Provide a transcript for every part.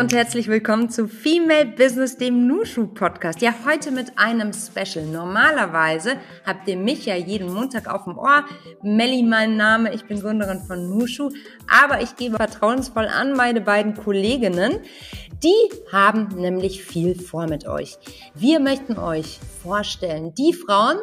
Und herzlich willkommen zu Female Business, dem Nushu Podcast. Ja, heute mit einem Special. Normalerweise habt ihr mich ja jeden Montag auf dem Ohr. Melli mein Name, ich bin Gründerin von Nushu. Aber ich gebe vertrauensvoll an meine beiden Kolleginnen. Die haben nämlich viel vor mit euch. Wir möchten euch vorstellen, die Frauen,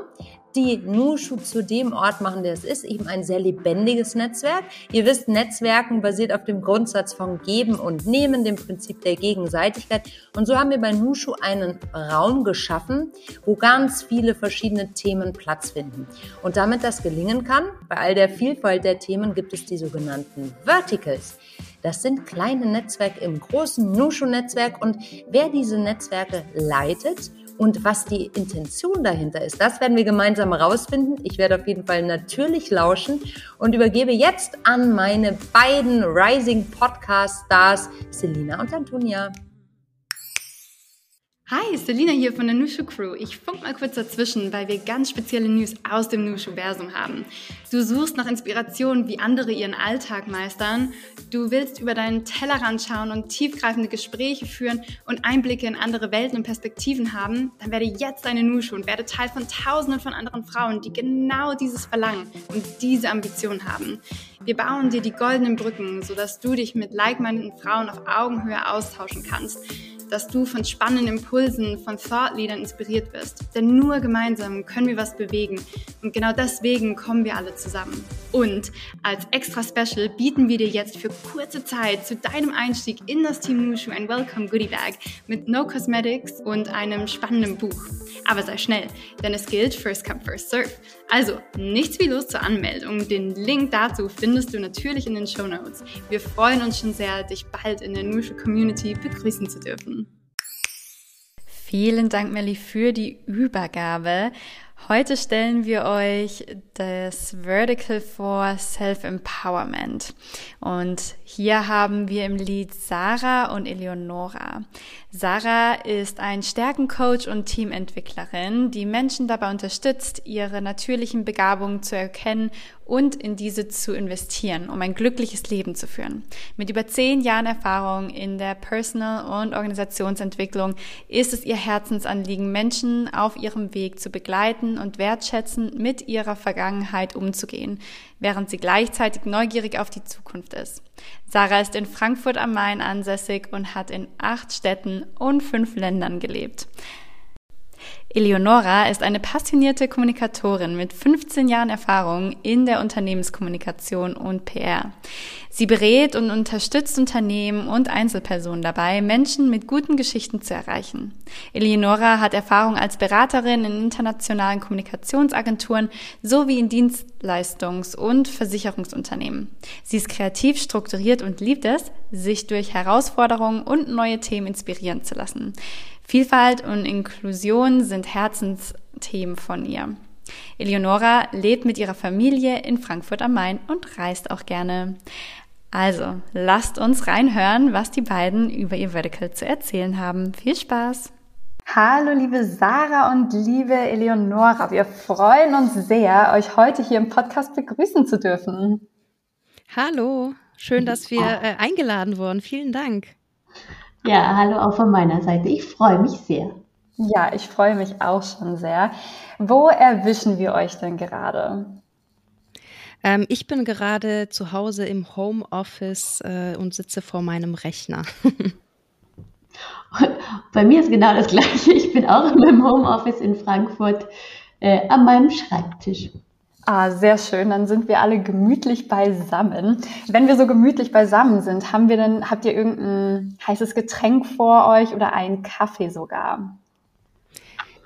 die Nushu zu dem Ort machen, der es ist, eben ein sehr lebendiges Netzwerk. Ihr wisst, Netzwerken basiert auf dem Grundsatz von Geben und Nehmen, dem Prinzip der Gegenseitigkeit. Und so haben wir bei Nushu einen Raum geschaffen, wo ganz viele verschiedene Themen Platz finden. Und damit das gelingen kann, bei all der Vielfalt der Themen gibt es die sogenannten Verticals. Das sind kleine Netzwerke im großen Nushu-Netzwerk und wer diese Netzwerke leitet, und was die Intention dahinter ist, das werden wir gemeinsam herausfinden. Ich werde auf jeden Fall natürlich lauschen und übergebe jetzt an meine beiden Rising Podcast Stars, Selina und Antonia. Hi, Selina hier von der Nushu Crew. Ich funk mal kurz dazwischen, weil wir ganz spezielle News aus dem Nushu-Versum haben. Du suchst nach Inspiration, wie andere ihren Alltag meistern. Du willst über deinen Tellerrand schauen und tiefgreifende Gespräche führen und Einblicke in andere Welten und Perspektiven haben. Dann werde jetzt deine Nushu und werde Teil von Tausenden von anderen Frauen, die genau dieses Verlangen und diese Ambition haben. Wir bauen dir die goldenen Brücken, sodass du dich mit like-mindeden Frauen auf Augenhöhe austauschen kannst dass du von spannenden Impulsen, von Thought-Leadern inspiriert wirst. Denn nur gemeinsam können wir was bewegen. Und genau deswegen kommen wir alle zusammen. Und als extra Special bieten wir dir jetzt für kurze Zeit zu deinem Einstieg in das Team Nushu ein Welcome Goodie Bag mit No Cosmetics und einem spannenden Buch. Aber sei schnell, denn es gilt First Come First Serve. Also nichts wie los zur Anmeldung. Den Link dazu findest du natürlich in den Show Notes. Wir freuen uns schon sehr, dich bald in der Nushu Community begrüßen zu dürfen. Vielen Dank, Melly, für die Übergabe. Heute stellen wir euch das Vertical for Self-Empowerment. Und hier haben wir im Lied Sarah und Eleonora. Sarah ist ein Stärkencoach und Teamentwicklerin, die Menschen dabei unterstützt, ihre natürlichen Begabungen zu erkennen und in diese zu investieren, um ein glückliches Leben zu führen. Mit über zehn Jahren Erfahrung in der Personal- und Organisationsentwicklung ist es ihr Herzensanliegen, Menschen auf ihrem Weg zu begleiten und wertschätzend mit ihrer Vergangenheit umzugehen, während sie gleichzeitig neugierig auf die Zukunft ist. Sarah ist in Frankfurt am Main ansässig und hat in acht Städten und fünf Ländern gelebt. Eleonora ist eine passionierte Kommunikatorin mit 15 Jahren Erfahrung in der Unternehmenskommunikation und PR. Sie berät und unterstützt Unternehmen und Einzelpersonen dabei, Menschen mit guten Geschichten zu erreichen. Eleonora hat Erfahrung als Beraterin in internationalen Kommunikationsagenturen sowie in Dienstleistungs- und Versicherungsunternehmen. Sie ist kreativ, strukturiert und liebt es, sich durch Herausforderungen und neue Themen inspirieren zu lassen. Vielfalt und Inklusion sind Herzensthemen von ihr. Eleonora lebt mit ihrer Familie in Frankfurt am Main und reist auch gerne. Also, lasst uns reinhören, was die beiden über ihr Vertical zu erzählen haben. Viel Spaß! Hallo liebe Sarah und liebe Eleonora, wir freuen uns sehr, euch heute hier im Podcast begrüßen zu dürfen. Hallo, schön, dass wir äh, eingeladen wurden. Vielen Dank. Ja, hallo auch von meiner Seite. Ich freue mich sehr. Ja, ich freue mich auch schon sehr. Wo erwischen wir euch denn gerade? Ähm, ich bin gerade zu Hause im Homeoffice äh, und sitze vor meinem Rechner. Bei mir ist genau das Gleiche. Ich bin auch in meinem Homeoffice in Frankfurt äh, an meinem Schreibtisch. Ah, sehr schön. Dann sind wir alle gemütlich beisammen. Wenn wir so gemütlich beisammen sind, haben wir denn, habt ihr irgendein heißes Getränk vor euch oder einen Kaffee sogar?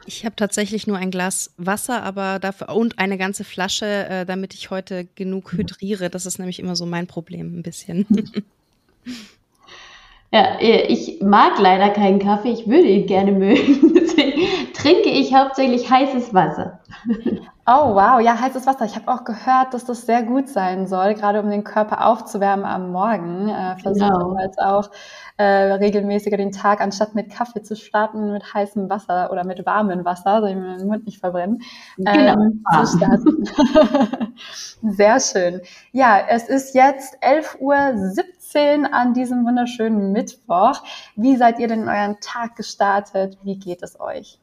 Ich habe tatsächlich nur ein Glas Wasser, aber dafür und eine ganze Flasche, äh, damit ich heute genug hydriere. Das ist nämlich immer so mein Problem ein bisschen. Ja, ich mag leider keinen Kaffee. Ich würde ihn gerne mögen. Deswegen trinke ich hauptsächlich heißes Wasser. Oh, wow. Ja, heißes Wasser. Ich habe auch gehört, dass das sehr gut sein soll, gerade um den Körper aufzuwärmen am Morgen. Äh, versuche genau. jetzt auch äh, regelmäßiger den Tag, anstatt mit Kaffee zu starten, mit heißem Wasser oder mit warmem Wasser, soll ich mir den Mund nicht verbrennen, genau. ähm, zu starten. sehr schön. Ja, es ist jetzt 11.17 Uhr 15 an diesem wunderschönen Mittwoch. Wie seid ihr denn in euren Tag gestartet? Wie geht es euch?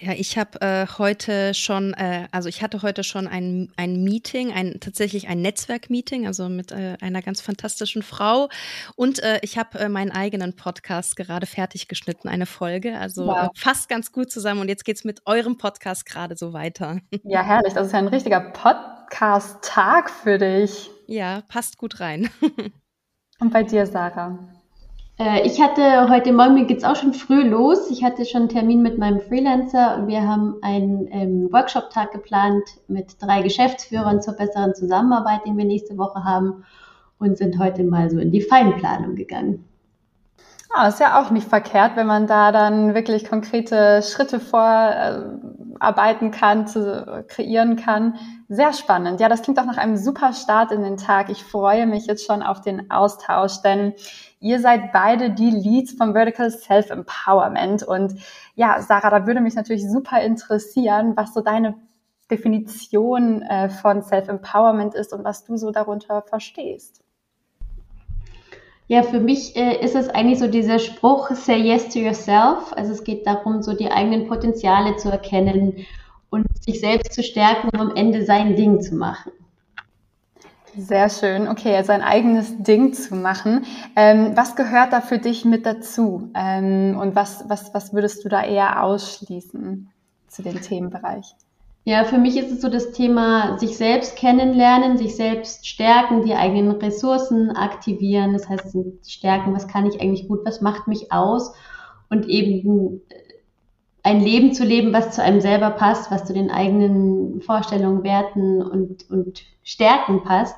Ja, ich habe äh, heute schon, äh, also ich hatte heute schon ein, ein Meeting, ein tatsächlich ein Netzwerkmeeting, also mit äh, einer ganz fantastischen Frau. Und äh, ich habe äh, meinen eigenen Podcast gerade fertig geschnitten, eine Folge. Also wow. fast ganz gut zusammen. Und jetzt geht's mit eurem Podcast gerade so weiter. Ja, herrlich. Das ist ja ein richtiger Podcast-Tag für dich. Ja, passt gut rein. Und bei dir, Sarah? Äh, ich hatte heute Morgen, mir geht's auch schon früh los. Ich hatte schon einen Termin mit meinem Freelancer und wir haben einen ähm, Workshop-Tag geplant mit drei Geschäftsführern zur besseren Zusammenarbeit, den wir nächste Woche haben und sind heute mal so in die Feinplanung gegangen. Ah, ist ja auch nicht verkehrt, wenn man da dann wirklich konkrete Schritte vorarbeiten kann, zu kreieren kann. Sehr spannend. Ja, das klingt auch nach einem super Start in den Tag. Ich freue mich jetzt schon auf den Austausch, denn Ihr seid beide die Leads vom Vertical Self Empowerment. Und ja, Sarah, da würde mich natürlich super interessieren, was so deine Definition äh, von Self Empowerment ist und was du so darunter verstehst. Ja, für mich äh, ist es eigentlich so dieser Spruch, say yes to yourself. Also es geht darum, so die eigenen Potenziale zu erkennen und sich selbst zu stärken, um am Ende sein Ding zu machen. Sehr schön. Okay, also ein eigenes Ding zu machen. Ähm, was gehört da für dich mit dazu? Ähm, und was, was, was würdest du da eher ausschließen zu dem Themenbereich? Ja, für mich ist es so das Thema sich selbst kennenlernen, sich selbst stärken, die eigenen Ressourcen aktivieren. Das heißt, stärken, was kann ich eigentlich gut, was macht mich aus und eben ein Leben zu leben, was zu einem selber passt, was zu den eigenen Vorstellungen, Werten und, und Stärken passt.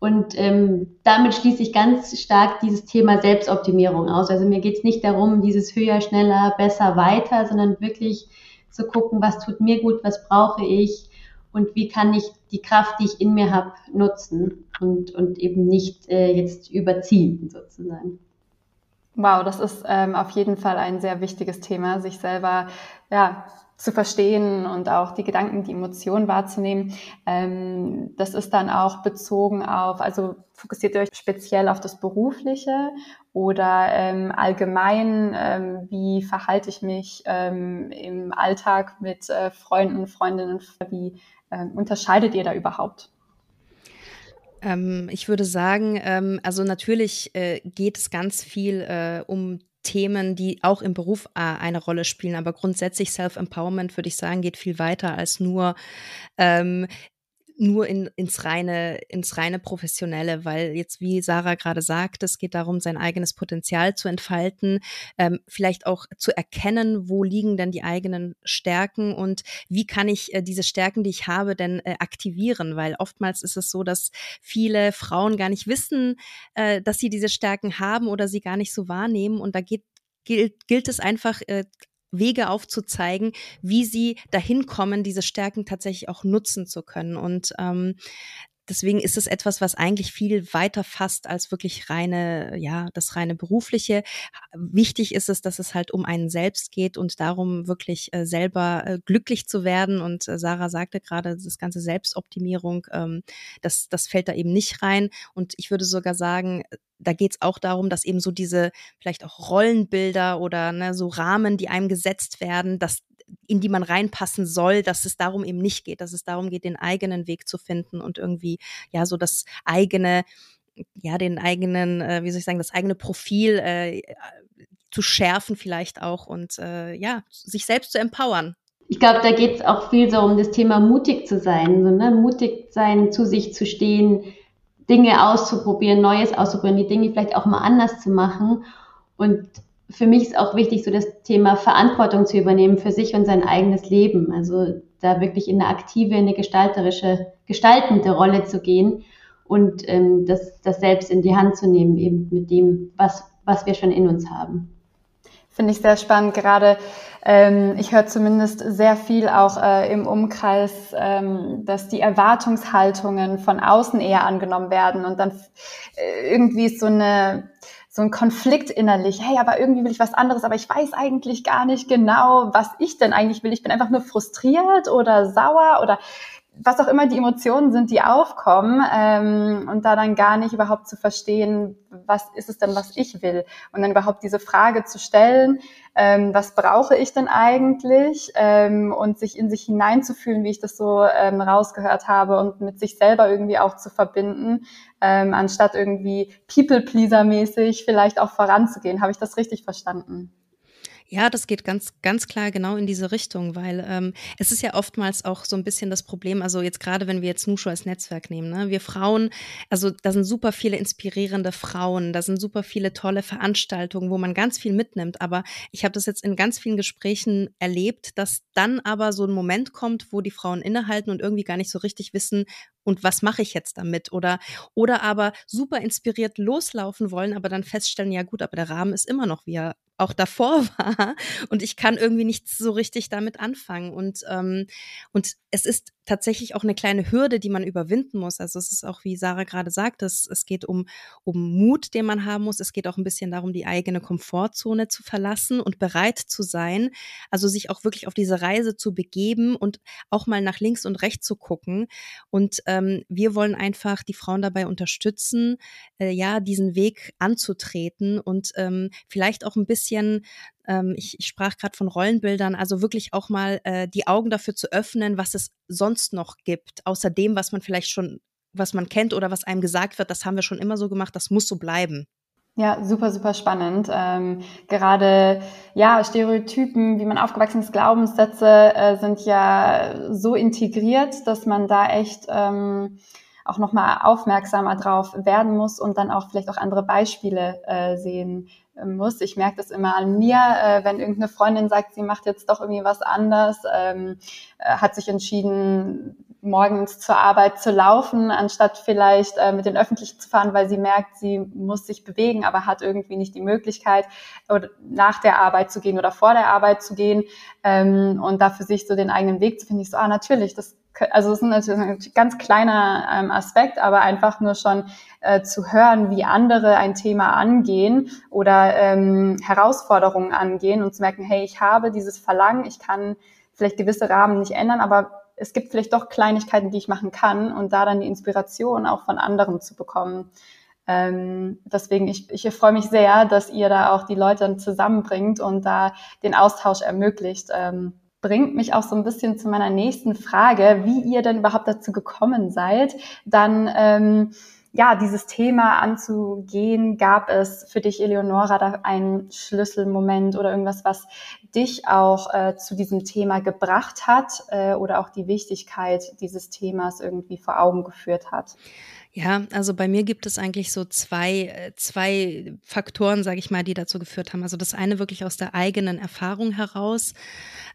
Und ähm, damit schließe ich ganz stark dieses Thema Selbstoptimierung aus. Also mir geht es nicht darum, dieses höher, schneller, besser, weiter, sondern wirklich zu gucken, was tut mir gut, was brauche ich und wie kann ich die Kraft, die ich in mir habe, nutzen und, und eben nicht äh, jetzt überziehen sozusagen. Wow, das ist ähm, auf jeden Fall ein sehr wichtiges Thema, sich selber ja, zu verstehen und auch die Gedanken, die Emotionen wahrzunehmen. Ähm, das ist dann auch bezogen auf, also fokussiert ihr euch speziell auf das Berufliche oder ähm, allgemein, ähm, wie verhalte ich mich ähm, im Alltag mit äh, Freunden, Freundinnen, wie ähm, unterscheidet ihr da überhaupt? Ähm, ich würde sagen, ähm, also natürlich äh, geht es ganz viel äh, um Themen, die auch im Beruf äh, eine Rolle spielen. Aber grundsätzlich Self-Empowerment, würde ich sagen, geht viel weiter als nur ähm, nur in, ins reine, ins reine Professionelle, weil jetzt, wie Sarah gerade sagt, es geht darum, sein eigenes Potenzial zu entfalten, ähm, vielleicht auch zu erkennen, wo liegen denn die eigenen Stärken und wie kann ich äh, diese Stärken, die ich habe, denn äh, aktivieren, weil oftmals ist es so, dass viele Frauen gar nicht wissen, äh, dass sie diese Stärken haben oder sie gar nicht so wahrnehmen und da geht gilt, gilt es einfach äh, Wege aufzuzeigen, wie sie dahin kommen, diese Stärken tatsächlich auch nutzen zu können. Und ähm, deswegen ist es etwas, was eigentlich viel weiter fasst als wirklich reine, ja, das reine berufliche. Wichtig ist es, dass es halt um einen selbst geht und darum, wirklich äh, selber äh, glücklich zu werden. Und äh, Sarah sagte gerade, das ganze Selbstoptimierung, ähm, das, das fällt da eben nicht rein. Und ich würde sogar sagen, da geht es auch darum, dass eben so diese vielleicht auch Rollenbilder oder ne, so Rahmen, die einem gesetzt werden, dass in die man reinpassen soll, dass es darum eben nicht geht, dass es darum geht, den eigenen Weg zu finden und irgendwie ja so das eigene, ja den eigenen, äh, wie soll ich sagen, das eigene Profil äh, zu schärfen vielleicht auch und äh, ja sich selbst zu empowern. Ich glaube, da geht es auch viel so um das Thema mutig zu sein, so, ne? mutig sein, zu sich zu stehen, Dinge auszuprobieren, Neues auszuprobieren, die Dinge vielleicht auch mal anders zu machen. Und für mich ist auch wichtig, so das Thema Verantwortung zu übernehmen für sich und sein eigenes Leben. Also da wirklich in eine aktive, in eine gestalterische, gestaltende Rolle zu gehen und ähm, das, das selbst in die Hand zu nehmen, eben mit dem, was, was wir schon in uns haben. Finde ich sehr spannend. Gerade ähm, ich höre zumindest sehr viel auch äh, im Umkreis, ähm, dass die Erwartungshaltungen von außen eher angenommen werden und dann äh, irgendwie ist so eine so ein Konflikt innerlich. Hey, aber irgendwie will ich was anderes, aber ich weiß eigentlich gar nicht genau, was ich denn eigentlich will. Ich bin einfach nur frustriert oder sauer oder was auch immer die Emotionen sind, die aufkommen ähm, und da dann gar nicht überhaupt zu verstehen, was ist es denn, was ich will und dann überhaupt diese Frage zu stellen, ähm, was brauche ich denn eigentlich ähm, und sich in sich hineinzufühlen, wie ich das so ähm, rausgehört habe und mit sich selber irgendwie auch zu verbinden, ähm, anstatt irgendwie People-Pleaser-mäßig vielleicht auch voranzugehen. Habe ich das richtig verstanden? Ja, das geht ganz, ganz klar genau in diese Richtung, weil ähm, es ist ja oftmals auch so ein bisschen das Problem, also jetzt gerade wenn wir jetzt Nushu als Netzwerk nehmen, ne, wir Frauen, also da sind super viele inspirierende Frauen, da sind super viele tolle Veranstaltungen, wo man ganz viel mitnimmt, aber ich habe das jetzt in ganz vielen Gesprächen erlebt, dass dann aber so ein Moment kommt, wo die Frauen innehalten und irgendwie gar nicht so richtig wissen, und was mache ich jetzt damit? Oder, oder aber super inspiriert loslaufen wollen, aber dann feststellen, ja gut, aber der Rahmen ist immer noch, wie er auch davor war und ich kann irgendwie nichts so richtig damit anfangen und ähm, und es ist tatsächlich auch eine kleine Hürde, die man überwinden muss. Also es ist auch, wie Sarah gerade sagt, es, es geht um, um Mut, den man haben muss. Es geht auch ein bisschen darum, die eigene Komfortzone zu verlassen und bereit zu sein. Also sich auch wirklich auf diese Reise zu begeben und auch mal nach links und rechts zu gucken. Und ähm, wir wollen einfach die Frauen dabei unterstützen, äh, ja, diesen Weg anzutreten und ähm, vielleicht auch ein bisschen ähm, ich, ich sprach gerade von Rollenbildern, also wirklich auch mal äh, die Augen dafür zu öffnen, was es sonst noch gibt, außer dem, was man vielleicht schon, was man kennt oder was einem gesagt wird, das haben wir schon immer so gemacht, das muss so bleiben. Ja, super, super spannend. Ähm, gerade ja, Stereotypen, wie man aufgewachsen ist, Glaubenssätze äh, sind ja so integriert, dass man da echt ähm, auch nochmal aufmerksamer drauf werden muss und dann auch vielleicht auch andere Beispiele äh, sehen muss. Ich merke das immer an mir, äh, wenn irgendeine Freundin sagt, sie macht jetzt doch irgendwie was anders, ähm, äh, hat sich entschieden, morgens zur Arbeit zu laufen, anstatt vielleicht äh, mit den Öffentlichen zu fahren, weil sie merkt, sie muss sich bewegen, aber hat irgendwie nicht die Möglichkeit, nach der Arbeit zu gehen oder vor der Arbeit zu gehen ähm, und da für sich so den eigenen Weg zu finden. Ich so, ah, natürlich, das also es ist natürlich ein ganz kleiner ähm, Aspekt, aber einfach nur schon äh, zu hören, wie andere ein Thema angehen oder ähm, Herausforderungen angehen und zu merken, hey, ich habe dieses Verlangen, ich kann vielleicht gewisse Rahmen nicht ändern, aber es gibt vielleicht doch Kleinigkeiten, die ich machen kann und da dann die Inspiration auch von anderen zu bekommen. Ähm, deswegen, ich, ich freue mich sehr, dass ihr da auch die Leute zusammenbringt und da den Austausch ermöglicht. Ähm, bringt mich auch so ein bisschen zu meiner nächsten Frage, wie ihr denn überhaupt dazu gekommen seid, dann ähm, ja dieses Thema anzugehen. Gab es für dich, Eleonora, da einen Schlüsselmoment oder irgendwas, was dich auch äh, zu diesem Thema gebracht hat äh, oder auch die Wichtigkeit dieses Themas irgendwie vor Augen geführt hat? Ja, also bei mir gibt es eigentlich so zwei, äh, zwei Faktoren, sage ich mal, die dazu geführt haben. Also das eine wirklich aus der eigenen Erfahrung heraus,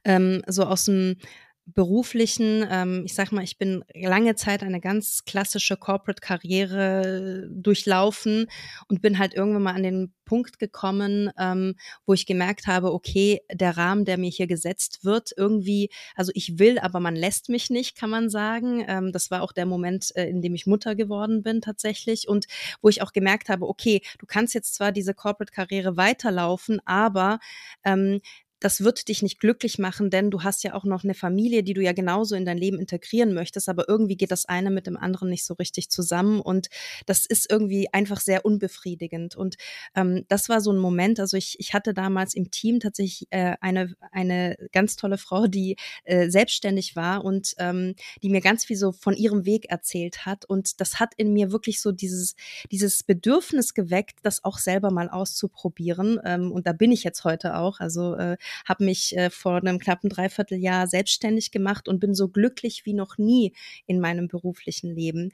ähm, so aus dem beruflichen, ähm, ich sag mal, ich bin lange Zeit eine ganz klassische Corporate-Karriere durchlaufen und bin halt irgendwann mal an den Punkt gekommen, ähm, wo ich gemerkt habe, okay, der Rahmen, der mir hier gesetzt wird, irgendwie, also ich will, aber man lässt mich nicht, kann man sagen. Ähm, das war auch der Moment, äh, in dem ich Mutter geworden bin tatsächlich und wo ich auch gemerkt habe, okay, du kannst jetzt zwar diese Corporate-Karriere weiterlaufen, aber ähm, das wird dich nicht glücklich machen, denn du hast ja auch noch eine Familie, die du ja genauso in dein Leben integrieren möchtest, aber irgendwie geht das eine mit dem anderen nicht so richtig zusammen und das ist irgendwie einfach sehr unbefriedigend. Und ähm, das war so ein Moment, also ich, ich hatte damals im Team tatsächlich äh, eine, eine ganz tolle Frau, die äh, selbstständig war und ähm, die mir ganz viel so von ihrem Weg erzählt hat. Und das hat in mir wirklich so dieses, dieses Bedürfnis geweckt, das auch selber mal auszuprobieren. Ähm, und da bin ich jetzt heute auch. Also äh, habe mich äh, vor einem knappen Dreivierteljahr selbstständig gemacht und bin so glücklich wie noch nie in meinem beruflichen Leben.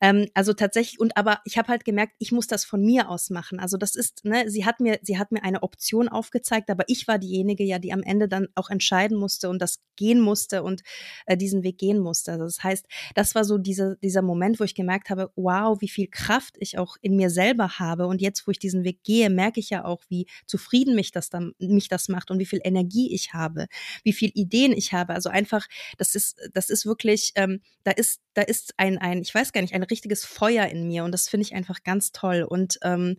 Ähm, also tatsächlich, und aber ich habe halt gemerkt, ich muss das von mir aus machen. Also das ist, ne, sie hat mir, sie hat mir eine Option aufgezeigt, aber ich war diejenige ja, die am Ende dann auch entscheiden musste und das gehen musste und äh, diesen Weg gehen musste. Also das heißt, das war so diese, dieser Moment, wo ich gemerkt habe, wow, wie viel Kraft ich auch in mir selber habe. Und jetzt, wo ich diesen Weg gehe, merke ich ja auch, wie zufrieden mich das dann, mich das macht und wie viel Energie ich habe, wie viel Ideen ich habe. Also einfach, das ist, das ist wirklich, ähm, da ist, da ist ein, ein, ich weiß gar nicht, ein richtiges Feuer in mir und das finde ich einfach ganz toll. Und ähm,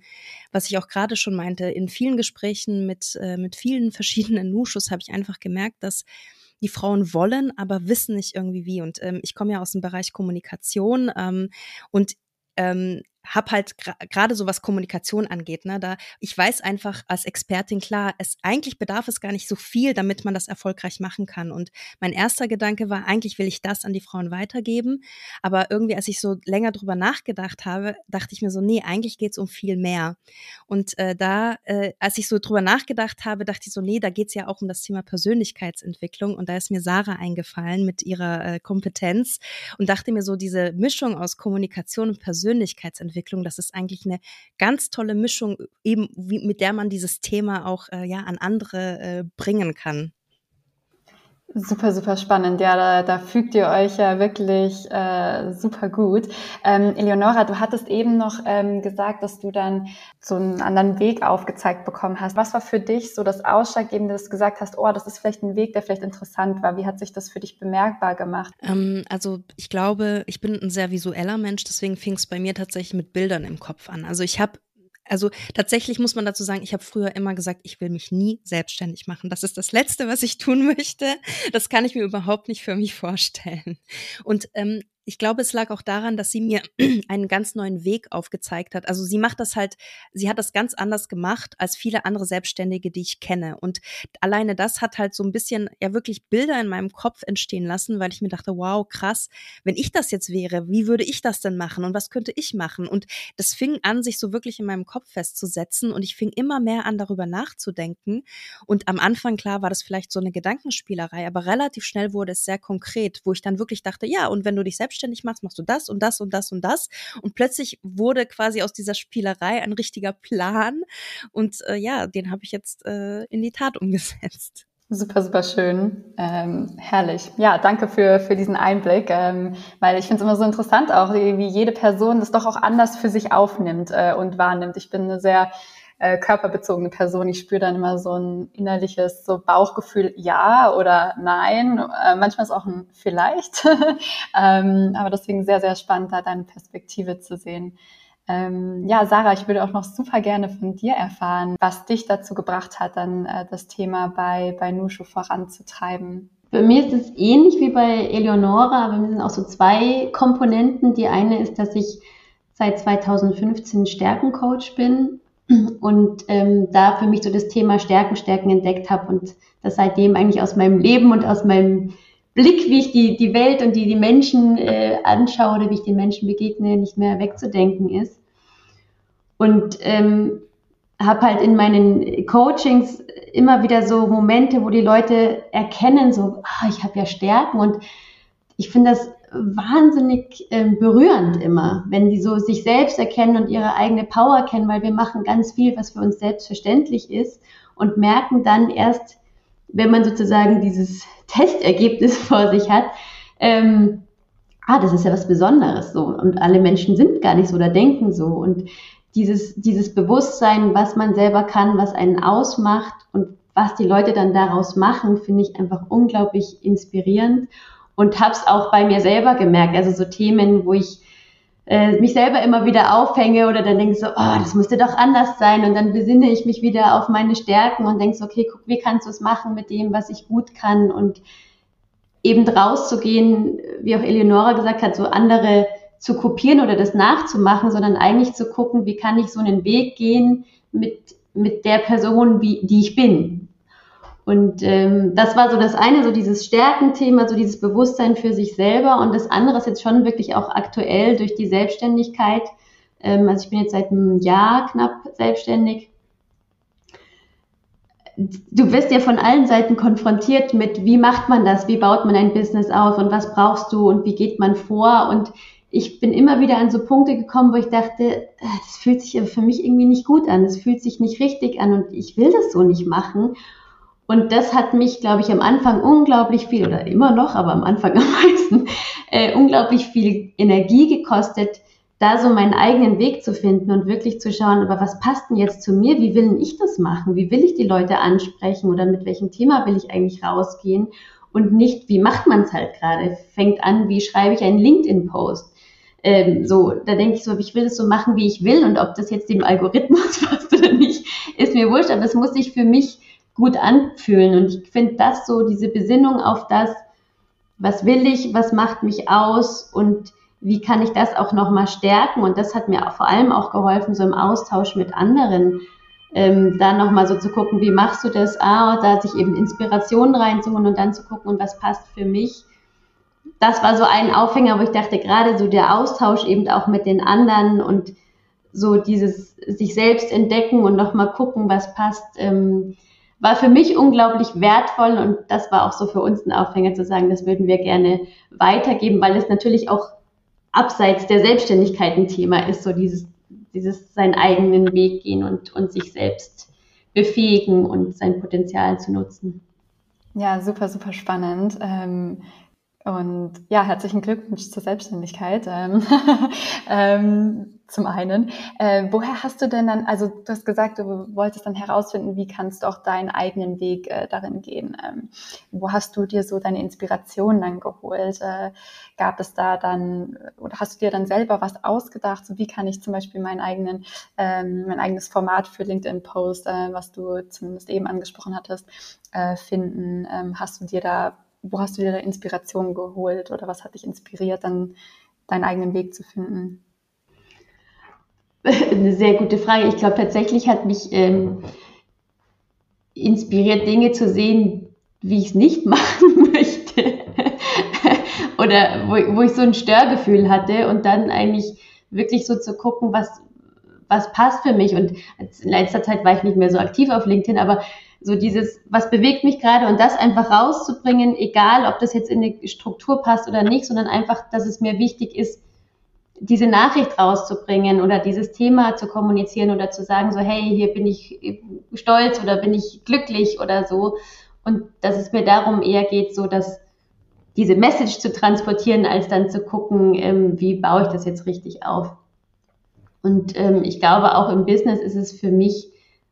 was ich auch gerade schon meinte, in vielen Gesprächen mit, äh, mit vielen verschiedenen Nuschus habe ich einfach gemerkt, dass die Frauen wollen, aber wissen nicht irgendwie wie. Und ähm, ich komme ja aus dem Bereich Kommunikation ähm, und ähm, hab halt gerade so was Kommunikation angeht, ne, da ich weiß einfach als Expertin klar, es eigentlich bedarf es gar nicht so viel, damit man das erfolgreich machen kann. Und mein erster Gedanke war, eigentlich will ich das an die Frauen weitergeben, aber irgendwie, als ich so länger drüber nachgedacht habe, dachte ich mir so, nee, eigentlich geht's um viel mehr. Und äh, da, äh, als ich so drüber nachgedacht habe, dachte ich so, nee, da geht's ja auch um das Thema Persönlichkeitsentwicklung. Und da ist mir Sarah eingefallen mit ihrer äh, Kompetenz und dachte mir so, diese Mischung aus Kommunikation und Persönlichkeitsentwicklung Entwicklung. Das ist eigentlich eine ganz tolle Mischung, eben wie, mit der man dieses Thema auch äh, ja an andere äh, bringen kann. Super, super spannend. Ja, da, da fügt ihr euch ja wirklich äh, super gut. Ähm, Eleonora, du hattest eben noch ähm, gesagt, dass du dann so einen anderen Weg aufgezeigt bekommen hast. Was war für dich so das Ausschlaggebende, dass du gesagt hast, oh, das ist vielleicht ein Weg, der vielleicht interessant war? Wie hat sich das für dich bemerkbar gemacht? Ähm, also ich glaube, ich bin ein sehr visueller Mensch, deswegen fing es bei mir tatsächlich mit Bildern im Kopf an. Also ich habe also tatsächlich muss man dazu sagen, ich habe früher immer gesagt, ich will mich nie selbstständig machen. Das ist das Letzte, was ich tun möchte. Das kann ich mir überhaupt nicht für mich vorstellen. Und ähm, ich glaube, es lag auch daran, dass sie mir einen ganz neuen Weg aufgezeigt hat. Also sie macht das halt, sie hat das ganz anders gemacht als viele andere Selbstständige, die ich kenne. Und alleine das hat halt so ein bisschen, ja wirklich Bilder in meinem Kopf entstehen lassen, weil ich mir dachte, wow, krass, wenn ich das jetzt wäre, wie würde ich das denn machen und was könnte ich machen? Und das fing an, sich so wirklich in meinem Kopf festzusetzen und ich fing immer mehr an, darüber nachzudenken. Und am Anfang, klar, war das vielleicht so eine Gedankenspielerei, aber relativ schnell wurde es sehr konkret, wo ich dann wirklich dachte, ja, und wenn du dich selbst selbstständig machst, machst du das und das und das und das. Und plötzlich wurde quasi aus dieser Spielerei ein richtiger Plan. Und äh, ja, den habe ich jetzt äh, in die Tat umgesetzt. Super, super schön. Ähm, herrlich. Ja, danke für, für diesen Einblick, ähm, weil ich finde es immer so interessant auch, wie jede Person das doch auch anders für sich aufnimmt äh, und wahrnimmt. Ich bin eine sehr äh, körperbezogene Person. Ich spüre dann immer so ein innerliches so Bauchgefühl, ja oder nein. Äh, manchmal ist auch ein vielleicht. ähm, aber deswegen sehr, sehr spannend, da deine Perspektive zu sehen. Ähm, ja, Sarah, ich würde auch noch super gerne von dir erfahren, was dich dazu gebracht hat, dann äh, das Thema bei, bei Nushu voranzutreiben. Bei mir ist es ähnlich wie bei Eleonora, aber wir sind auch so zwei Komponenten. Die eine ist, dass ich seit 2015 Stärkencoach bin und ähm, da für mich so das Thema Stärken, Stärken entdeckt habe und das seitdem eigentlich aus meinem Leben und aus meinem Blick, wie ich die, die Welt und die, die Menschen äh, anschaue oder wie ich den Menschen begegne, nicht mehr wegzudenken ist. Und ähm, habe halt in meinen Coachings immer wieder so Momente, wo die Leute erkennen, so, ah, ich habe ja Stärken und ich finde das wahnsinnig äh, berührend immer, wenn die so sich selbst erkennen und ihre eigene Power kennen, weil wir machen ganz viel, was für uns selbstverständlich ist und merken dann erst, wenn man sozusagen dieses Testergebnis vor sich hat, ähm, ah, das ist ja was Besonderes so und alle Menschen sind gar nicht so oder denken so und dieses, dieses Bewusstsein, was man selber kann, was einen ausmacht und was die Leute dann daraus machen, finde ich einfach unglaublich inspirierend und habe es auch bei mir selber gemerkt. Also so Themen, wo ich äh, mich selber immer wieder aufhänge oder dann denke so, oh, das müsste doch anders sein und dann besinne ich mich wieder auf meine Stärken und denke so, okay, guck, wie kannst du es machen mit dem, was ich gut kann und eben rauszugehen, wie auch Eleonora gesagt hat, so andere zu kopieren oder das nachzumachen, sondern eigentlich zu gucken, wie kann ich so einen Weg gehen mit, mit der Person, wie, die ich bin. Und ähm, das war so das eine, so dieses Stärkenthema, so dieses Bewusstsein für sich selber. Und das andere ist jetzt schon wirklich auch aktuell durch die Selbstständigkeit. Ähm, also ich bin jetzt seit einem Jahr knapp selbstständig. Du wirst ja von allen Seiten konfrontiert mit, wie macht man das, wie baut man ein Business auf und was brauchst du und wie geht man vor. Und ich bin immer wieder an so Punkte gekommen, wo ich dachte, äh, das fühlt sich für mich irgendwie nicht gut an, das fühlt sich nicht richtig an und ich will das so nicht machen. Und das hat mich, glaube ich, am Anfang unglaublich viel, oder immer noch, aber am Anfang am meisten, äh, unglaublich viel Energie gekostet, da so meinen eigenen Weg zu finden und wirklich zu schauen, aber was passt denn jetzt zu mir? Wie will ich das machen? Wie will ich die Leute ansprechen oder mit welchem Thema will ich eigentlich rausgehen? Und nicht, wie macht man es halt gerade? Fängt an, wie schreibe ich einen LinkedIn-Post? Ähm, so, da denke ich so, ich will es so machen, wie ich will und ob das jetzt dem Algorithmus passt oder nicht, ist mir wurscht, aber es muss sich für mich gut anfühlen. Und ich finde das so, diese Besinnung auf das, was will ich, was macht mich aus und wie kann ich das auch nochmal stärken? Und das hat mir vor allem auch geholfen, so im Austausch mit anderen, ähm, da nochmal so zu gucken, wie machst du das? Ah, da sich eben Inspirationen reinzuholen und dann zu gucken, und was passt für mich. Das war so ein Aufhänger, wo ich dachte, gerade so der Austausch eben auch mit den anderen und so dieses sich selbst entdecken und nochmal gucken, was passt, ähm, war für mich unglaublich wertvoll und das war auch so für uns ein Aufhänger zu sagen, das würden wir gerne weitergeben, weil es natürlich auch abseits der Selbstständigkeit ein Thema ist, so dieses, dieses seinen eigenen Weg gehen und, und sich selbst befähigen und sein Potenzial zu nutzen. Ja, super, super spannend. Ähm, und ja, herzlichen Glückwunsch zur Selbstständigkeit. Ähm, ähm, zum einen. Äh, woher hast du denn dann, also du hast gesagt, du wolltest dann herausfinden, wie kannst du auch deinen eigenen Weg äh, darin gehen. Ähm, wo hast du dir so deine Inspiration dann geholt? Äh, gab es da dann, oder hast du dir dann selber was ausgedacht? So wie kann ich zum Beispiel meinen eigenen, ähm, mein eigenes Format für LinkedIn-Post, äh, was du zumindest eben angesprochen hattest, äh, finden? Ähm, hast du dir da wo hast du dir da Inspiration geholt oder was hat dich inspiriert, dann deinen eigenen Weg zu finden? Eine sehr gute Frage. Ich glaube, tatsächlich hat mich ähm, inspiriert, Dinge zu sehen, wie ich es nicht machen möchte. Oder wo, wo ich so ein Störgefühl hatte und dann eigentlich wirklich so zu gucken, was, was passt für mich. Und in letzter Zeit war ich nicht mehr so aktiv auf LinkedIn, aber so dieses, was bewegt mich gerade und das einfach rauszubringen, egal ob das jetzt in eine Struktur passt oder nicht, sondern einfach, dass es mir wichtig ist, diese Nachricht rauszubringen oder dieses Thema zu kommunizieren oder zu sagen, so, hey, hier bin ich stolz oder bin ich glücklich oder so. Und dass es mir darum eher geht, so dass diese Message zu transportieren, als dann zu gucken, ähm, wie baue ich das jetzt richtig auf. Und ähm, ich glaube, auch im Business ist es für mich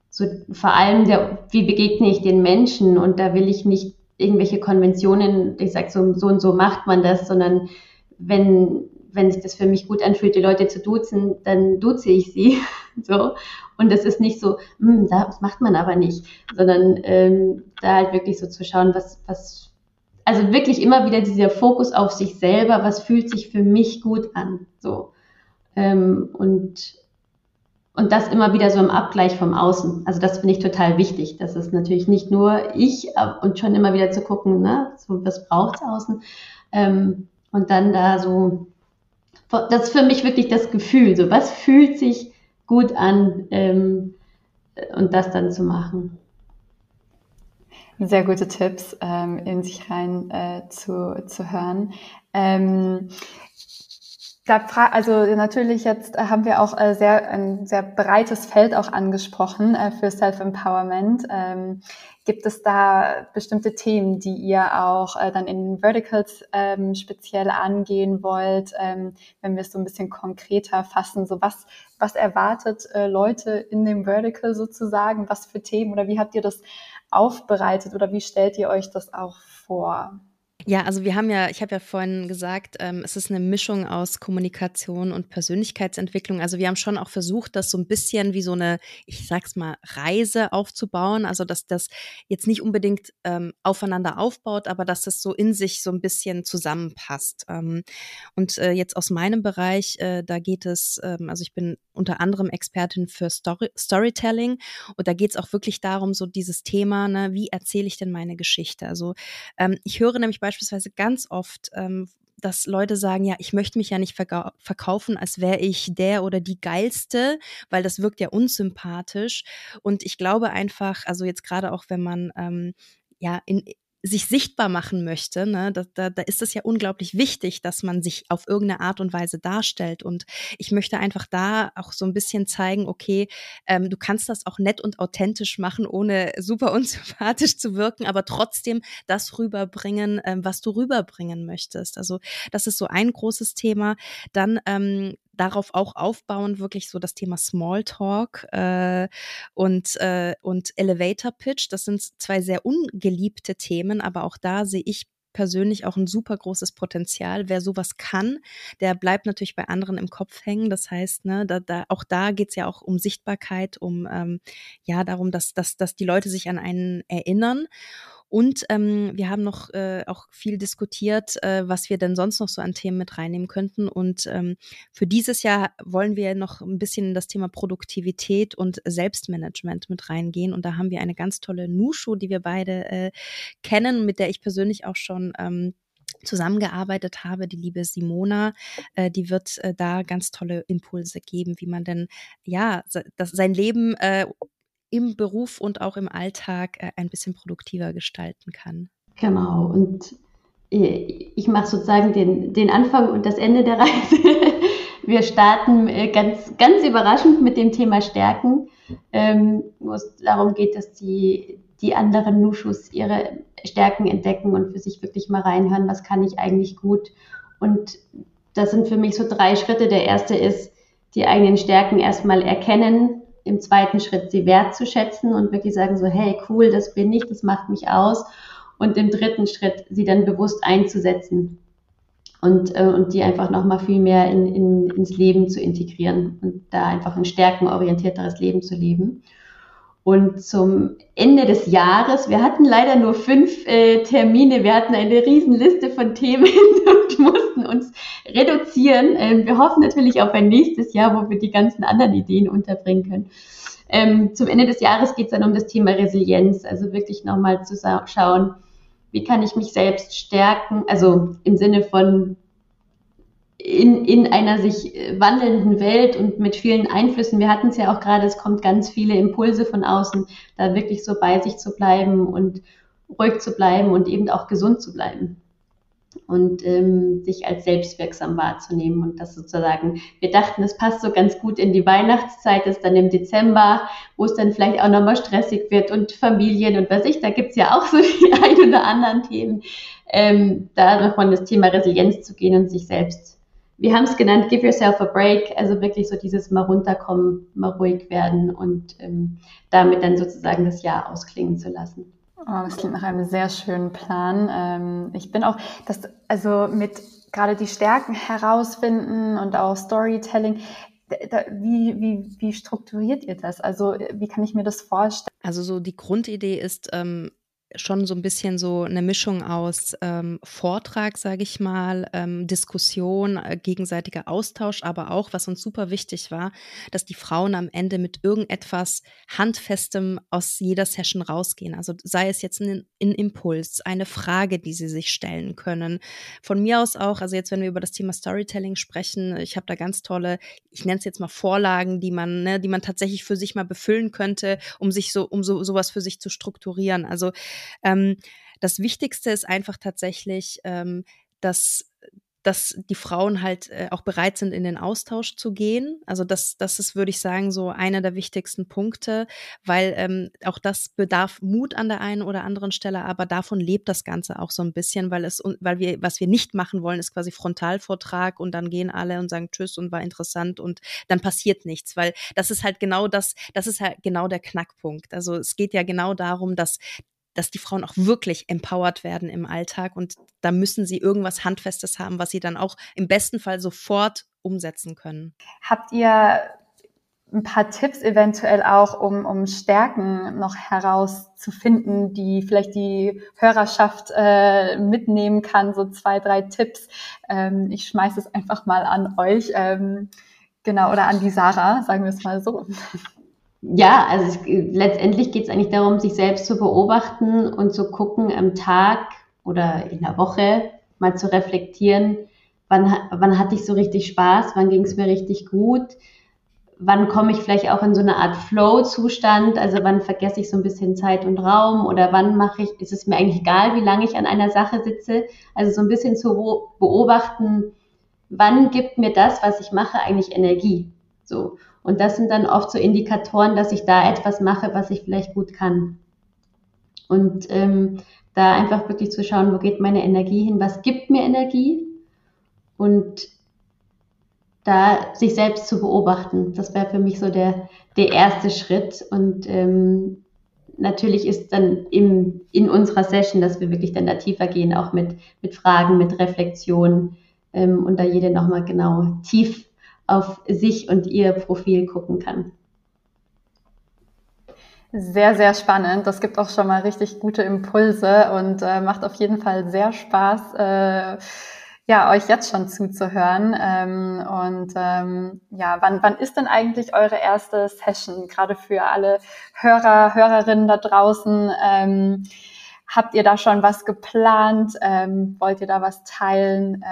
so vor allem der, wie begegne ich den Menschen und da will ich nicht irgendwelche Konventionen, ich sag so, so und so macht man das, sondern wenn, wenn sich das für mich gut anfühlt, die Leute zu duzen, dann duze ich sie. so. Und das ist nicht so, hm, das macht man aber nicht, sondern ähm, da halt wirklich so zu schauen, was, was, also wirklich immer wieder dieser Fokus auf sich selber, was fühlt sich für mich gut an. So. Ähm, und und das immer wieder so im Abgleich vom Außen. Also das finde ich total wichtig. Das ist natürlich nicht nur ich und schon immer wieder zu gucken, ne, so, was braucht es außen. Ähm, und dann da so, das ist für mich wirklich das Gefühl, so was fühlt sich gut an ähm, und das dann zu machen. Sehr gute Tipps, ähm, in sich rein äh, zu, zu hören. Ähm, also natürlich jetzt äh, haben wir auch äh, sehr ein sehr breites Feld auch angesprochen äh, für Self-Empowerment. Ähm, gibt es da bestimmte Themen, die ihr auch dann in Verticals ähm, speziell angehen wollt, ähm, wenn wir es so ein bisschen konkreter fassen? So was was erwartet Leute in dem Vertical sozusagen? Was für Themen oder wie habt ihr das aufbereitet oder wie stellt ihr euch das auch vor? Ja, also wir haben ja, ich habe ja vorhin gesagt, ähm, es ist eine Mischung aus Kommunikation und Persönlichkeitsentwicklung. Also wir haben schon auch versucht, das so ein bisschen wie so eine, ich sag's mal, Reise aufzubauen. Also dass das jetzt nicht unbedingt ähm, aufeinander aufbaut, aber dass das so in sich so ein bisschen zusammenpasst. Ähm, und äh, jetzt aus meinem Bereich, äh, da geht es, ähm, also ich bin unter anderem Expertin für Story Storytelling und da geht es auch wirklich darum, so dieses Thema, ne, wie erzähle ich denn meine Geschichte? Also ähm, ich höre nämlich bei beispielsweise ganz oft, ähm, dass Leute sagen, ja, ich möchte mich ja nicht verkaufen, als wäre ich der oder die geilste, weil das wirkt ja unsympathisch. Und ich glaube einfach, also jetzt gerade auch, wenn man ähm, ja in, sich sichtbar machen möchte, ne, da, da, da ist es ja unglaublich wichtig, dass man sich auf irgendeine Art und Weise darstellt. Und ich möchte einfach da auch so ein bisschen zeigen, okay, ähm, du kannst das auch nett und authentisch machen, ohne super unsympathisch zu wirken, aber trotzdem das rüberbringen, ähm, was du rüberbringen möchtest. Also das ist so ein großes Thema. Dann ähm, darauf auch aufbauen, wirklich so das Thema Smalltalk äh, und, äh, und Elevator Pitch. Das sind zwei sehr ungeliebte Themen, aber auch da sehe ich persönlich auch ein super großes Potenzial. Wer sowas kann, der bleibt natürlich bei anderen im Kopf hängen. Das heißt, ne, da, da, auch da geht's ja auch um Sichtbarkeit, um ähm, ja darum, dass, dass, dass die Leute sich an einen erinnern. Und ähm, wir haben noch äh, auch viel diskutiert, äh, was wir denn sonst noch so an Themen mit reinnehmen könnten. Und ähm, für dieses Jahr wollen wir noch ein bisschen in das Thema Produktivität und Selbstmanagement mit reingehen. Und da haben wir eine ganz tolle Nushu, die wir beide äh, kennen, mit der ich persönlich auch schon ähm, zusammengearbeitet habe, die liebe Simona, äh, die wird äh, da ganz tolle Impulse geben, wie man denn ja das, sein Leben äh, im Beruf und auch im Alltag äh, ein bisschen produktiver gestalten kann. Genau, und ich mache sozusagen den, den Anfang und das Ende der Reise. Wir starten äh, ganz, ganz überraschend mit dem Thema Stärken, ähm, wo es darum geht, dass die, die anderen Nuschus ihre Stärken entdecken und für sich wirklich mal reinhören, was kann ich eigentlich gut. Und das sind für mich so drei Schritte. Der erste ist, die eigenen Stärken erstmal erkennen, im zweiten Schritt sie wertzuschätzen und wirklich sagen so, hey, cool, das bin ich, das macht mich aus. Und im dritten Schritt sie dann bewusst einzusetzen und, äh, und die einfach nochmal viel mehr in, in, ins Leben zu integrieren und da einfach ein stärkenorientierteres Leben zu leben. Und zum Ende des Jahres, wir hatten leider nur fünf äh, Termine, wir hatten eine riesen Liste von Themen und mussten uns reduzieren. Ähm, wir hoffen natürlich auf ein nächstes Jahr, wo wir die ganzen anderen Ideen unterbringen können. Ähm, zum Ende des Jahres geht es dann um das Thema Resilienz, also wirklich nochmal zu schauen, wie kann ich mich selbst stärken, also im Sinne von in, in einer sich äh, wandelnden Welt und mit vielen Einflüssen. Wir hatten es ja auch gerade, es kommt ganz viele Impulse von außen, da wirklich so bei sich zu bleiben und ruhig zu bleiben und eben auch gesund zu bleiben und ähm, sich als selbstwirksam wahrzunehmen und das sozusagen, wir dachten, es passt so ganz gut in die Weihnachtszeit, ist dann im Dezember, wo es dann vielleicht auch nochmal stressig wird und Familien und was ich, da gibt's ja auch so die ein oder anderen Themen, ähm, da nochmal das Thema Resilienz zu gehen und sich selbst wir haben es genannt, give yourself a break, also wirklich so dieses mal runterkommen, mal ruhig werden und ähm, damit dann sozusagen das Jahr ausklingen zu lassen. Oh, das klingt nach einem sehr schönen Plan. Ähm, ich bin auch, das, also mit gerade die Stärken herausfinden und auch Storytelling. Da, wie, wie, wie strukturiert ihr das? Also wie kann ich mir das vorstellen? Also so die Grundidee ist, ähm, schon so ein bisschen so eine Mischung aus ähm, Vortrag, sage ich mal, ähm, Diskussion, äh, gegenseitiger Austausch, aber auch, was uns super wichtig war, dass die Frauen am Ende mit irgendetwas Handfestem aus jeder Session rausgehen. Also sei es jetzt ein, ein Impuls, eine Frage, die sie sich stellen können. Von mir aus auch, also jetzt, wenn wir über das Thema Storytelling sprechen, ich habe da ganz tolle, ich nenne es jetzt mal Vorlagen, die man, ne, die man tatsächlich für sich mal befüllen könnte, um sich so, um so sowas für sich zu strukturieren. Also ähm, das Wichtigste ist einfach tatsächlich, ähm, dass dass die Frauen halt äh, auch bereit sind, in den Austausch zu gehen. Also das, das ist, würde ich sagen, so einer der wichtigsten Punkte, weil ähm, auch das bedarf Mut an der einen oder anderen Stelle, aber davon lebt das Ganze auch so ein bisschen, weil es, weil wir, was wir nicht machen wollen, ist quasi Frontalvortrag und dann gehen alle und sagen Tschüss und war interessant und dann passiert nichts, weil das ist halt genau das, das ist halt genau der Knackpunkt. Also es geht ja genau darum, dass dass die Frauen auch wirklich empowered werden im Alltag und da müssen sie irgendwas Handfestes haben, was sie dann auch im besten Fall sofort umsetzen können. Habt ihr ein paar Tipps eventuell auch, um, um Stärken noch herauszufinden, die vielleicht die Hörerschaft äh, mitnehmen kann, so zwei, drei Tipps. Ähm, ich schmeiße es einfach mal an euch, ähm, genau, oder an die Sarah, sagen wir es mal so ja, also es, letztendlich geht es eigentlich darum, sich selbst zu beobachten und zu gucken am Tag oder in der Woche mal zu reflektieren, wann, wann hatte ich so richtig Spaß, wann ging es mir richtig gut, wann komme ich vielleicht auch in so eine Art Flow-Zustand, also wann vergesse ich so ein bisschen Zeit und Raum oder wann mache ich, ist es mir eigentlich egal, wie lange ich an einer Sache sitze, also so ein bisschen zu beobachten, wann gibt mir das, was ich mache, eigentlich Energie, so. Und das sind dann oft so Indikatoren, dass ich da etwas mache, was ich vielleicht gut kann. Und ähm, da einfach wirklich zu schauen, wo geht meine Energie hin, was gibt mir Energie und da sich selbst zu beobachten. Das wäre für mich so der, der erste Schritt und ähm, natürlich ist dann im, in unserer Session, dass wir wirklich dann da tiefer gehen, auch mit, mit Fragen, mit Reflexion ähm, und da jede nochmal genau tief auf sich und ihr Profil gucken kann. Sehr, sehr spannend. Das gibt auch schon mal richtig gute Impulse und äh, macht auf jeden Fall sehr Spaß, äh, ja, euch jetzt schon zuzuhören. Ähm, und ähm, ja, wann, wann ist denn eigentlich eure erste Session? Gerade für alle Hörer, Hörerinnen da draußen. Ähm, habt ihr da schon was geplant? Ähm, wollt ihr da was teilen?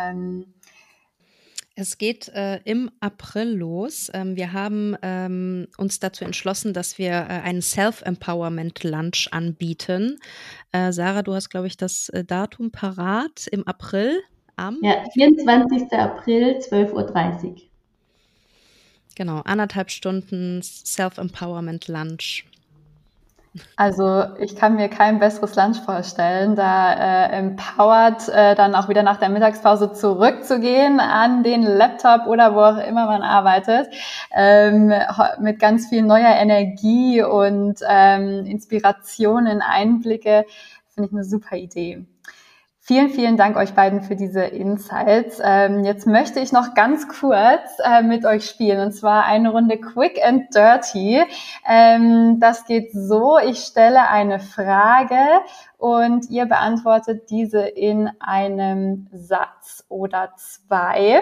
Es geht äh, im April los. Ähm, wir haben ähm, uns dazu entschlossen, dass wir äh, einen Self-Empowerment-Lunch anbieten. Äh, Sarah, du hast, glaube ich, das äh, Datum parat im April am? Ja, 24. April, 12.30 Uhr. Genau, anderthalb Stunden Self-Empowerment-Lunch. Also ich kann mir kein besseres Lunch vorstellen, da äh, empowert äh, dann auch wieder nach der Mittagspause zurückzugehen an den Laptop oder wo auch immer man arbeitet, ähm, mit ganz viel neuer Energie und ähm, Inspirationen, Einblicke, finde ich eine super Idee. Vielen, vielen Dank euch beiden für diese Insights. Ähm, jetzt möchte ich noch ganz kurz äh, mit euch spielen und zwar eine Runde Quick and Dirty. Ähm, das geht so, ich stelle eine Frage und ihr beantwortet diese in einem Satz oder zwei.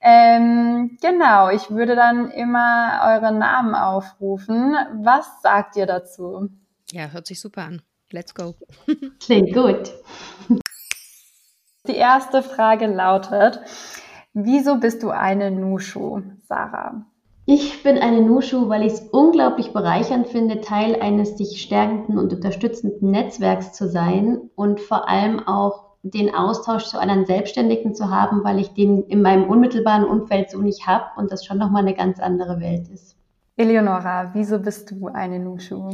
Ähm, genau, ich würde dann immer eure Namen aufrufen. Was sagt ihr dazu? Ja, hört sich super an. Let's go. Klingt gut. Die erste Frage lautet, wieso bist du eine Nushu, Sarah? Ich bin eine Nushu, weil ich es unglaublich bereichernd finde, Teil eines sich stärkenden und unterstützenden Netzwerks zu sein und vor allem auch den Austausch zu anderen Selbstständigen zu haben, weil ich den in meinem unmittelbaren Umfeld so nicht habe und das schon nochmal eine ganz andere Welt ist. Eleonora, wieso bist du eine Nushu?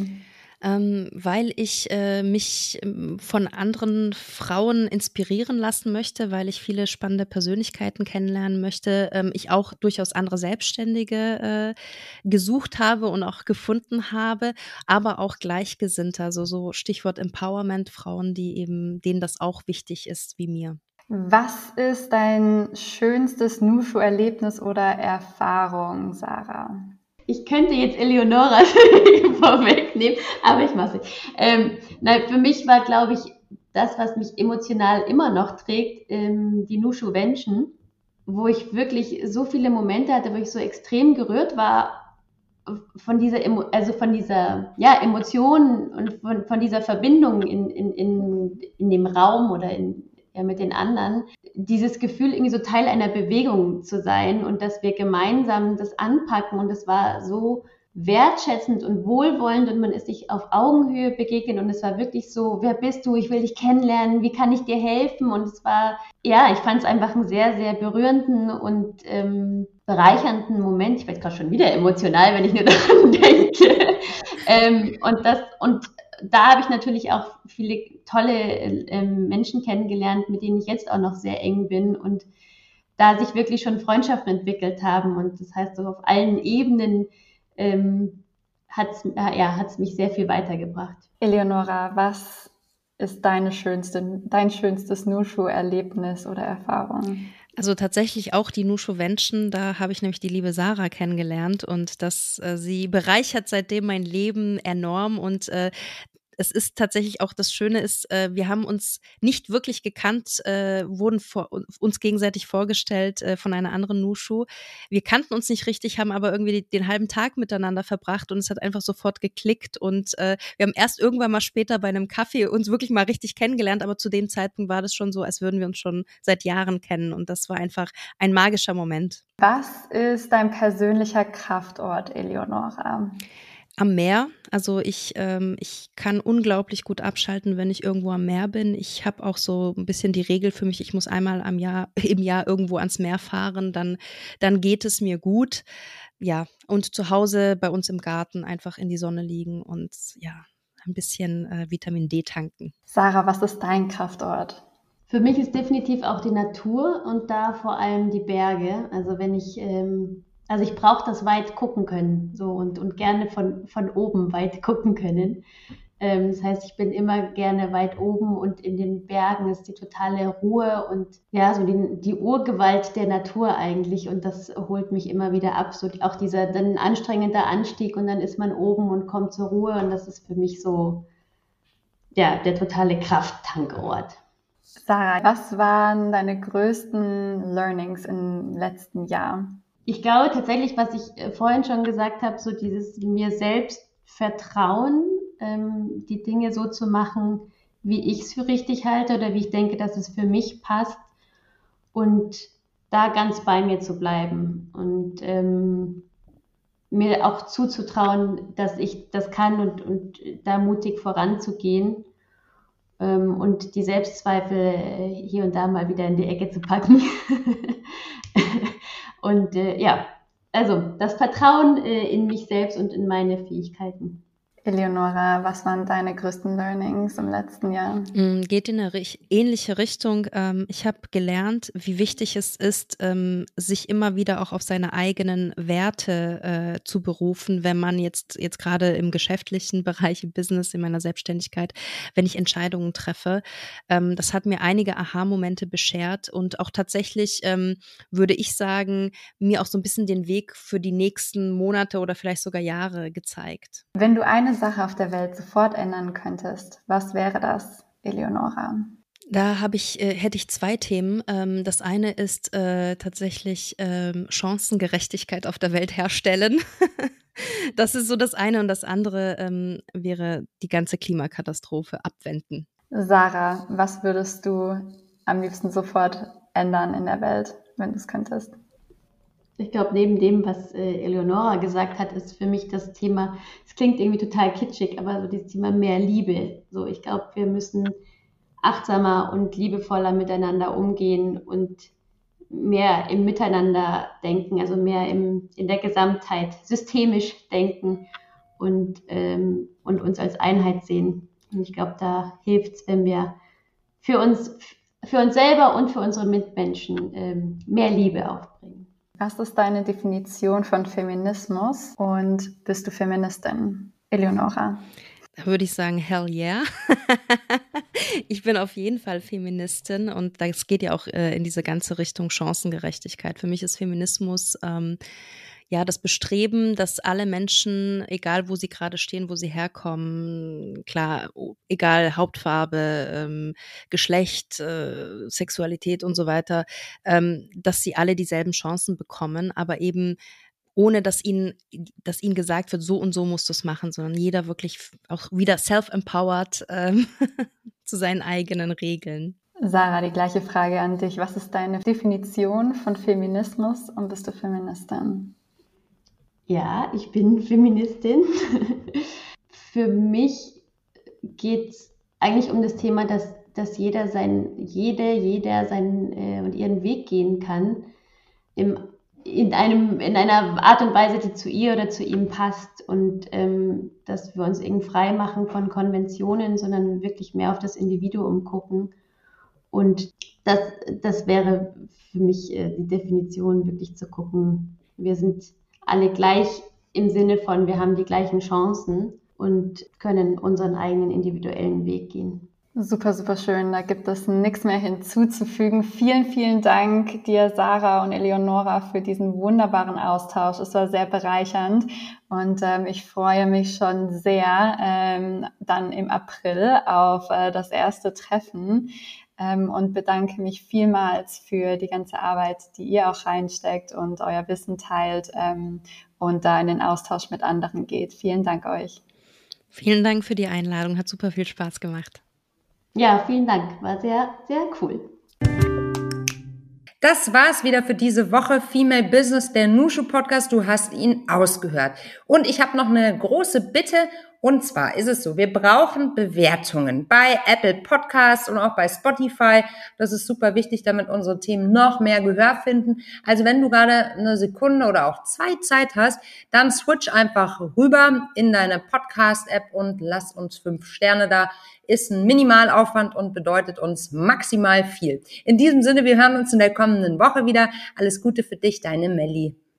Ähm, weil ich äh, mich ähm, von anderen Frauen inspirieren lassen möchte, weil ich viele spannende Persönlichkeiten kennenlernen möchte. Ähm, ich auch durchaus andere Selbstständige äh, gesucht habe und auch gefunden habe, aber auch Gleichgesinnte, also so Stichwort Empowerment, Frauen, die eben, denen das auch wichtig ist wie mir. Was ist dein schönstes Nushu-Erlebnis oder Erfahrung, Sarah? Ich könnte jetzt Eleonora vorwegnehmen, aber ich mache es. Ähm, nein, für mich war, glaube ich, das, was mich emotional immer noch trägt, ähm, die Nushu Wenschen, wo ich wirklich so viele Momente hatte, wo ich so extrem gerührt war von dieser, Emo also von dieser ja, Emotion und von, von dieser Verbindung in, in, in, in dem Raum oder in, ja, mit den anderen, dieses Gefühl, irgendwie so Teil einer Bewegung zu sein und dass wir gemeinsam das anpacken und es war so wertschätzend und wohlwollend und man ist sich auf Augenhöhe begegnet und es war wirklich so, wer bist du, ich will dich kennenlernen, wie kann ich dir helfen und es war, ja, ich fand es einfach einen sehr, sehr berührenden und ähm, bereichernden Moment. Ich werde gerade schon wieder emotional, wenn ich nur daran denke. ähm, und das, und da habe ich natürlich auch viele tolle äh, Menschen kennengelernt, mit denen ich jetzt auch noch sehr eng bin und da sich wirklich schon Freundschaften entwickelt haben. Und das heißt, so auf allen Ebenen ähm, hat es ja, mich sehr viel weitergebracht. Eleonora, was ist deine schönste, dein schönstes Nushu-Erlebnis oder Erfahrung? Also tatsächlich auch die Nushu Wenschen, da habe ich nämlich die liebe Sarah kennengelernt und das, äh, sie bereichert seitdem mein Leben enorm und äh, es ist tatsächlich auch das Schöne ist, äh, wir haben uns nicht wirklich gekannt, äh, wurden vor, uns gegenseitig vorgestellt äh, von einer anderen Nushu. Wir kannten uns nicht richtig, haben aber irgendwie den halben Tag miteinander verbracht und es hat einfach sofort geklickt und äh, wir haben erst irgendwann mal später bei einem Kaffee uns wirklich mal richtig kennengelernt, aber zu dem Zeitpunkt war das schon so, als würden wir uns schon seit Jahren kennen und das war einfach ein magischer Moment. Was ist dein persönlicher Kraftort, Eleonora? Am Meer. Also ich, ähm, ich kann unglaublich gut abschalten, wenn ich irgendwo am Meer bin. Ich habe auch so ein bisschen die Regel für mich, ich muss einmal am Jahr, im Jahr irgendwo ans Meer fahren, dann, dann geht es mir gut. Ja, und zu Hause bei uns im Garten einfach in die Sonne liegen und ja, ein bisschen äh, Vitamin D tanken. Sarah, was ist dein Kraftort? Für mich ist definitiv auch die Natur und da vor allem die Berge. Also wenn ich ähm, also ich brauche das weit gucken können so und, und gerne von, von oben weit gucken können. Ähm, das heißt, ich bin immer gerne weit oben und in den Bergen ist die totale Ruhe und ja, so die, die Urgewalt der Natur eigentlich. Und das holt mich immer wieder ab. So auch dieser dann anstrengender Anstieg und dann ist man oben und kommt zur Ruhe. Und das ist für mich so ja, der totale Krafttankort. Sarah, was waren deine größten Learnings im letzten Jahr? Ich glaube tatsächlich, was ich äh, vorhin schon gesagt habe, so dieses mir selbst vertrauen, ähm, die Dinge so zu machen, wie ich es für richtig halte oder wie ich denke, dass es für mich passt und da ganz bei mir zu bleiben und ähm, mir auch zuzutrauen, dass ich das kann und, und da mutig voranzugehen ähm, und die Selbstzweifel äh, hier und da mal wieder in die Ecke zu packen. und äh, ja, also das Vertrauen äh, in mich selbst und in meine Fähigkeiten. Eleonora, was waren deine größten Learnings im letzten Jahr? Mm, geht in eine ähnliche Richtung. Ähm, ich habe gelernt, wie wichtig es ist, ähm, sich immer wieder auch auf seine eigenen Werte äh, zu berufen, wenn man jetzt, jetzt gerade im geschäftlichen Bereich, im Business, in meiner Selbstständigkeit, wenn ich Entscheidungen treffe. Ähm, das hat mir einige Aha-Momente beschert und auch tatsächlich würde ich sagen, mir auch so ein bisschen den Weg für die nächsten Monate oder vielleicht sogar Jahre gezeigt. Wenn du eine Sache auf der Welt sofort ändern könntest, was wäre das, Eleonora? Da habe ich, äh, hätte ich zwei Themen. Ähm, das eine ist äh, tatsächlich ähm, Chancengerechtigkeit auf der Welt herstellen. das ist so das eine. Und das andere ähm, wäre die ganze Klimakatastrophe abwenden. Sarah, was würdest du am liebsten sofort ändern in der Welt, wenn du es könntest? Ich glaube, neben dem, was äh, Eleonora gesagt hat, ist für mich das Thema, es klingt irgendwie total kitschig, aber so dieses Thema mehr Liebe. So, ich glaube, wir müssen achtsamer und liebevoller miteinander umgehen und mehr im Miteinander denken, also mehr im, in der Gesamtheit, systemisch denken und, ähm, und uns als Einheit sehen. Und ich glaube, da hilft es, wenn wir für uns, für uns selber und für unsere Mitmenschen ähm, mehr Liebe aufbringen. Was ist deine Definition von Feminismus und bist du Feministin, Eleonora? Da würde ich sagen, hell yeah. ich bin auf jeden Fall Feministin und das geht ja auch äh, in diese ganze Richtung Chancengerechtigkeit. Für mich ist Feminismus ähm, ja, das Bestreben, dass alle Menschen, egal wo sie gerade stehen, wo sie herkommen, klar, egal Hauptfarbe, ähm, Geschlecht, äh, Sexualität und so weiter, ähm, dass sie alle dieselben Chancen bekommen, aber eben ohne dass ihnen, dass ihnen gesagt wird, so und so musst du es machen, sondern jeder wirklich auch wieder self-empowered ähm, zu seinen eigenen Regeln. Sarah, die gleiche Frage an dich. Was ist deine Definition von Feminismus und bist du Feministin? Ja, ich bin Feministin. Für mich geht es eigentlich um das Thema, dass, dass jeder sein, jede, jeder seinen äh, und ihren Weg gehen kann. Im, in, einem, in einer Art und Weise, die zu ihr oder zu ihm passt. Und ähm, dass wir uns irgendwie frei machen von Konventionen, sondern wirklich mehr auf das Individuum gucken. Und das, das wäre für mich äh, die Definition, wirklich zu gucken, wir sind alle gleich im Sinne von, wir haben die gleichen Chancen und können unseren eigenen individuellen Weg gehen. Super, super schön. Da gibt es nichts mehr hinzuzufügen. Vielen, vielen Dank dir, Sarah und Eleonora, für diesen wunderbaren Austausch. Es war sehr bereichernd und ähm, ich freue mich schon sehr ähm, dann im April auf äh, das erste Treffen ähm, und bedanke mich vielmals für die ganze Arbeit, die ihr auch reinsteckt und euer Wissen teilt ähm, und da in den Austausch mit anderen geht. Vielen Dank euch. Vielen Dank für die Einladung, hat super viel Spaß gemacht. Ja, vielen Dank, war sehr, sehr cool. Das war's wieder für diese Woche Female Business, der Nushu Podcast. Du hast ihn ausgehört. Und ich habe noch eine große Bitte und zwar ist es so, wir brauchen Bewertungen bei Apple Podcasts und auch bei Spotify. Das ist super wichtig, damit unsere Themen noch mehr Gehör finden. Also wenn du gerade eine Sekunde oder auch zwei Zeit hast, dann switch einfach rüber in deine Podcast-App und lass uns fünf Sterne da. Ist ein Minimalaufwand und bedeutet uns maximal viel. In diesem Sinne, wir hören uns in der kommenden Woche wieder. Alles Gute für dich, deine Melli.